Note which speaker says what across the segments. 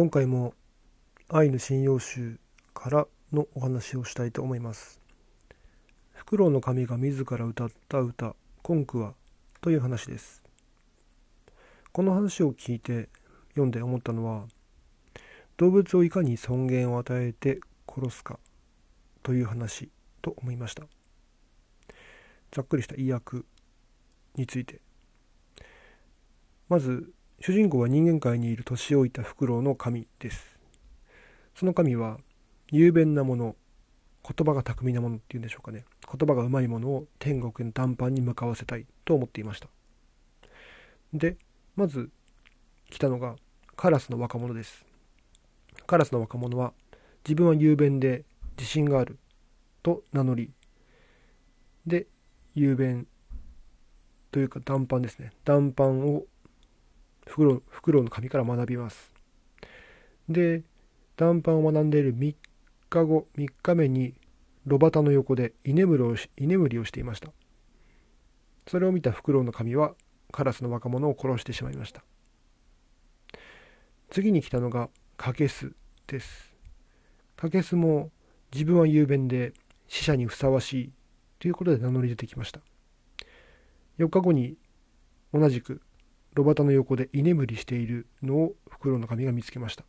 Speaker 1: 今回もアイヌ信用集からのお話をしたいと思います。フクロウの神が自ら歌った歌「コンクワ」という話です。この話を聞いて読んで思ったのは動物をいかに尊厳を与えて殺すかという話と思いました。ざっくりした意訳について。まず主人公は人間界にいる年老いたフクロウの神です。その神は雄弁なもの言葉が巧みなものっていうんでしょうかね。言葉がうまいものを天国の談判に向かわせたいと思っていました。でまず来たのがカラスの若者です。カラスの若者は自分は雄弁で自信があると名乗りで雄弁というか談判ですね。談判をフクロウフクロウの神から学びます。で談判を学んでいる3日後3日目に炉端の横で居眠りをし居眠りをしていました。それを見たフクロウの神はカラスの若者を殺してしまいました。次に来たのがカケスです。カケスも自分は雄弁で死者にふさわしいということで名乗り出てきました。4日後に同じく炉端の横で居眠りしているのをフクロウの神が見つけました。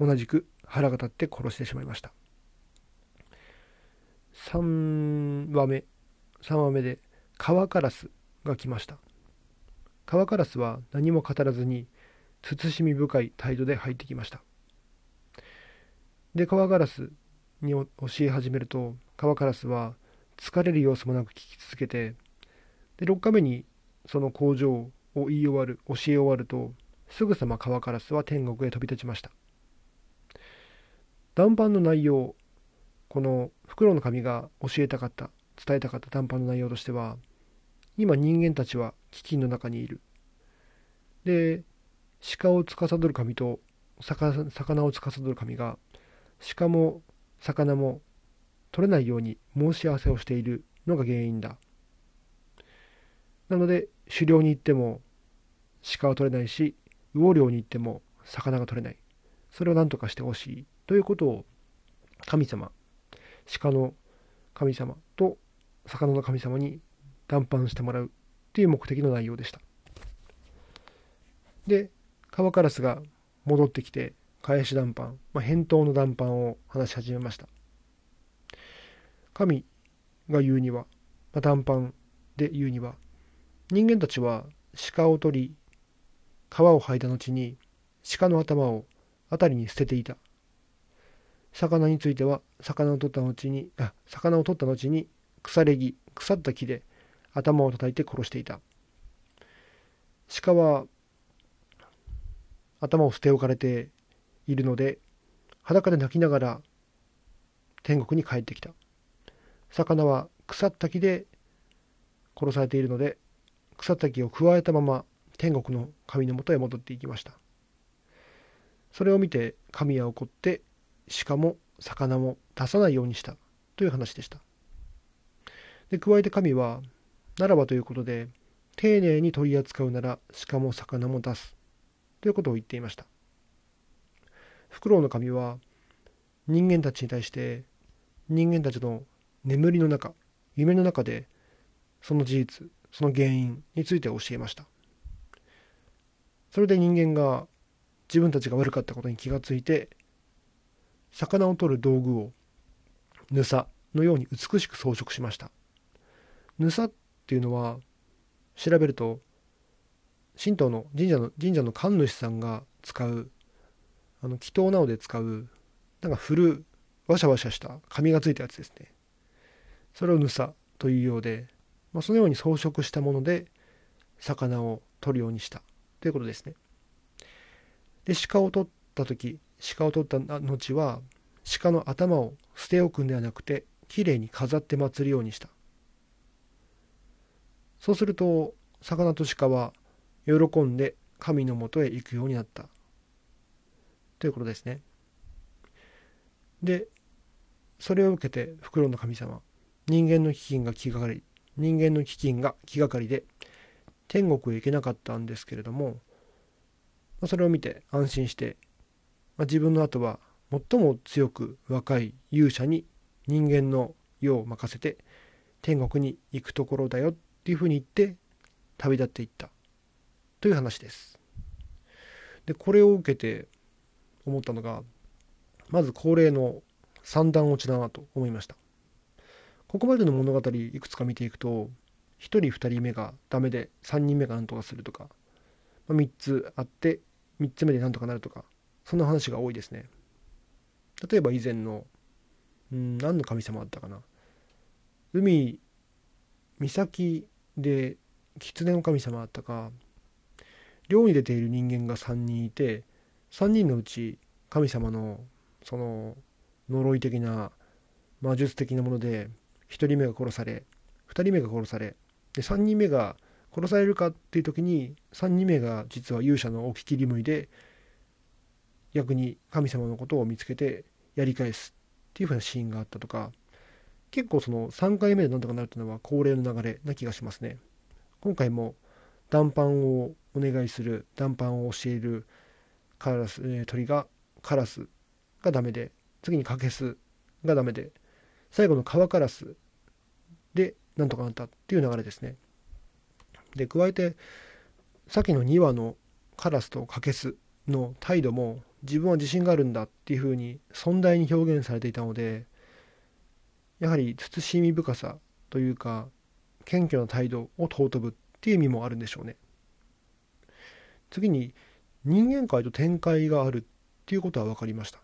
Speaker 1: 同じく腹が立って殺してしまいました。3話目3話目で川カラスが来ました。川カラスは何も語らずに慎み深い態度で入ってきました。で川カラスに教え始めると川カラスは疲れる様子もなく聞き続けてで6日目にその工場を言い終わる教え終わるとすぐさま川カラスは天国へ飛び立ちました。談判の内容このフクロウの神が教えたかった伝えたかった談判の内容としては今人間たちは飢饉の中にいる。で鹿を司る神と魚を司る神が鹿も魚も取れないように申し合わせをしているのが原因だ。なので狩猟に行っても鹿は取れないし魚漁に行っても魚が取れない。それを何とかしてほしいということを神様鹿の神様と魚の神様に談判してもらうっていう目的の内容でした。で川カラスが戻ってきて返し談判、まあ、返答の談判を話し始めました。神が言うには、まあ、談判で言うには人間たちは鹿を取り皮を剥いだ後に鹿の頭を辺りに捨てていた。魚については魚を取った後にあ魚を取った後に腐れ木腐った木で頭を叩いて殺していた。鹿は頭を捨て置かれているので裸で泣きながら天国に帰ってきた。魚は腐った木で殺されているので腐った木をくわえたまま天国の神のもとへ戻っていきましたそれを見て神は怒って鹿も魚も出さないようにしたという話でした。で加えて神はならばということで丁寧に取り扱うなら鹿も魚も出すということを言っていました。フクロウの神は人間たちに対して人間たちの眠りの中夢の中でその事実その原因について教えました。それで人間が自分たちが悪かったことに気がついて魚を取る道具をぬさのように美しく装飾しました。ぬさっていうのは調べると神道の神社の神社の神主さんが使うあの祈祷などで使うなんか古わしゃわしゃした紙がついたやつですね。それをぬさというようで、まあ、そのように装飾したもので魚を取るようにした。ということですね。で鹿を取った時鹿を取った後は鹿の頭を捨て置くんではなくてきれいに飾って祀るようにした。そうすると魚と鹿は喜んで神のもとへ行くようになった。ということですね。でそれを受けてフクロウの神様人間の飢饉が気がかり人間の飢饉が気がかりで天国へ行けなかったんですけれどもそれを見て安心してま、自分の後は最も強く若い勇者に人間の世を任せて天国に行くところだよっていうふうに言って旅立っていったという話です。でこれを受けて思ったのがまず恒例の三段落ちだなと思いました。ここまでの物語いくつか見ていくと1人2人目がダメで3人目が何とかするとか、まあ、3つあって3つ目で何とかなるとかそんな話が多いですね。例えば以前のうん何の神様だったかな海岬で狐の神様だったか漁に出ている人間が3人いて3人のうち神様のその呪い的な魔術的なもので1人目が殺され2人目が殺されで3人目が殺されるかっていう時に3人目が実は勇者のおききりむいで逆に神様のことを見つけてやり返すっていう風なシーンがあったとか結構その3回目でなんとかなるっていうのは恒例の流れな気がしますね。今回も談判をお願いする談判を教えるカラス、えー、鳥がカラスがダメで次にカケスがダメで最後のカワカラスでなんとかなったっていう流れですね。で加えてさっきの2話のカラスとカケスの態度も自分は自信があるんだっていうふうに尊大に表現されていたのでやはり慎み深さというか謙虚な態度を尊ぶっていう意味もあるんでしょうね。次に人間界と天界があるっていうことは分かりました。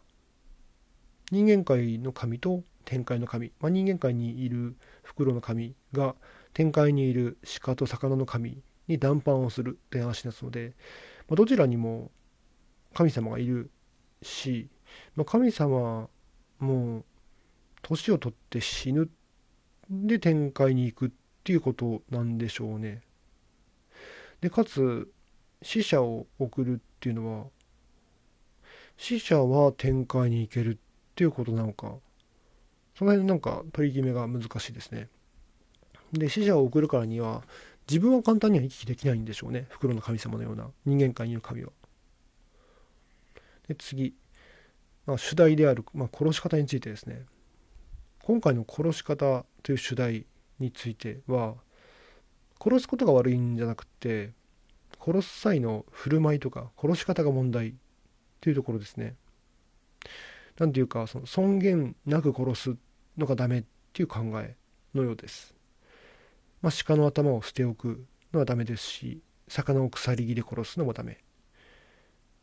Speaker 1: 人間界の神と天界の神、まあ、人間界にいる袋の神が天界にいる鹿と魚の神に談判をするって話ですので、まあ、どちらにも神様がいるし、まあ、神様も年を取って死ぬで天界に行くっていうことなんでしょうね。でかつ死者を送るっていうのは死者は天界に行けるっていうことなのかその辺なんか取り決めが難しいですね。で死者を送るからには自分は簡単には行き来できないんでしょうね袋の神様のような人間界にいる神は。で次、まあ、主題である、まあ、殺し方についてですね今回の殺し方という主題については殺すことが悪いんじゃなくて殺す際の振る舞いとか殺し方が問題というところですね。なんていうかその尊厳なく殺すのがダメっていう考えのようです。まあ、鹿の頭を捨ておくのはダメですし魚を鎖切り殺すのもダメ。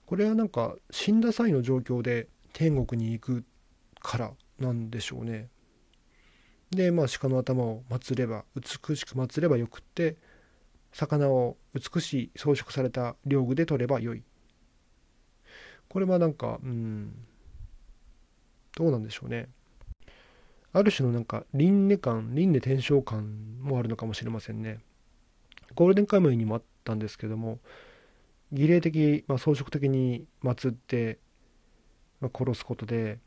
Speaker 1: これはなんか死んだ際の状況で天国に行くからなんでしょうね。でまあ鹿の頭を祀れば美しく祀ればよくって魚を美しい装飾された領具で取ればよい。これはなんかうんどうなんでしょうね。ある種のなんか輪廻感輪廻転生感もあるのかもしれませんね。ゴールデンカムイにもあったんですけども儀礼的、まあ、装飾的に祀って、まあ、殺すことで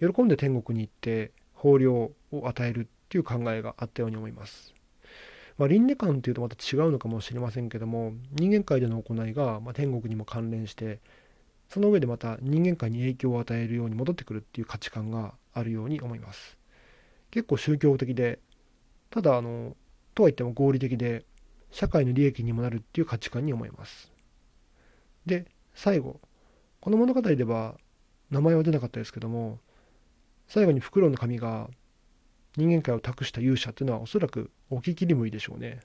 Speaker 1: 喜んで天国に行って豊漁を与えるっていう考えがあったように思います。まあ、輪廻観っていうとまた違うのかもしれませんけども人間界での行いが、ま天国にも関連してその上でまた人間界に影響を与えるように戻ってくるっていう価値観があるように思います。結構宗教的でただあのとはいっても合理的で社会の利益にもなるっていう価値観に思います。で、最後、この物語では名前は出なかったですけども、最後にフクロウの神が人間界を託した勇者っていうのはおそらくおききりむいでしょうね。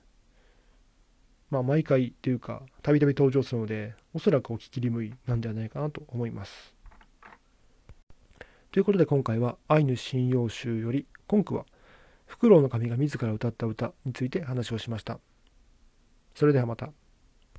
Speaker 1: まあ毎回っていうか、たびたび登場するので、おそらくおききりむいなんではないかなと思います。ということで今回はアイヌ信用集より今句はフクロウの神が自ら歌った歌について話をしました。それではまた。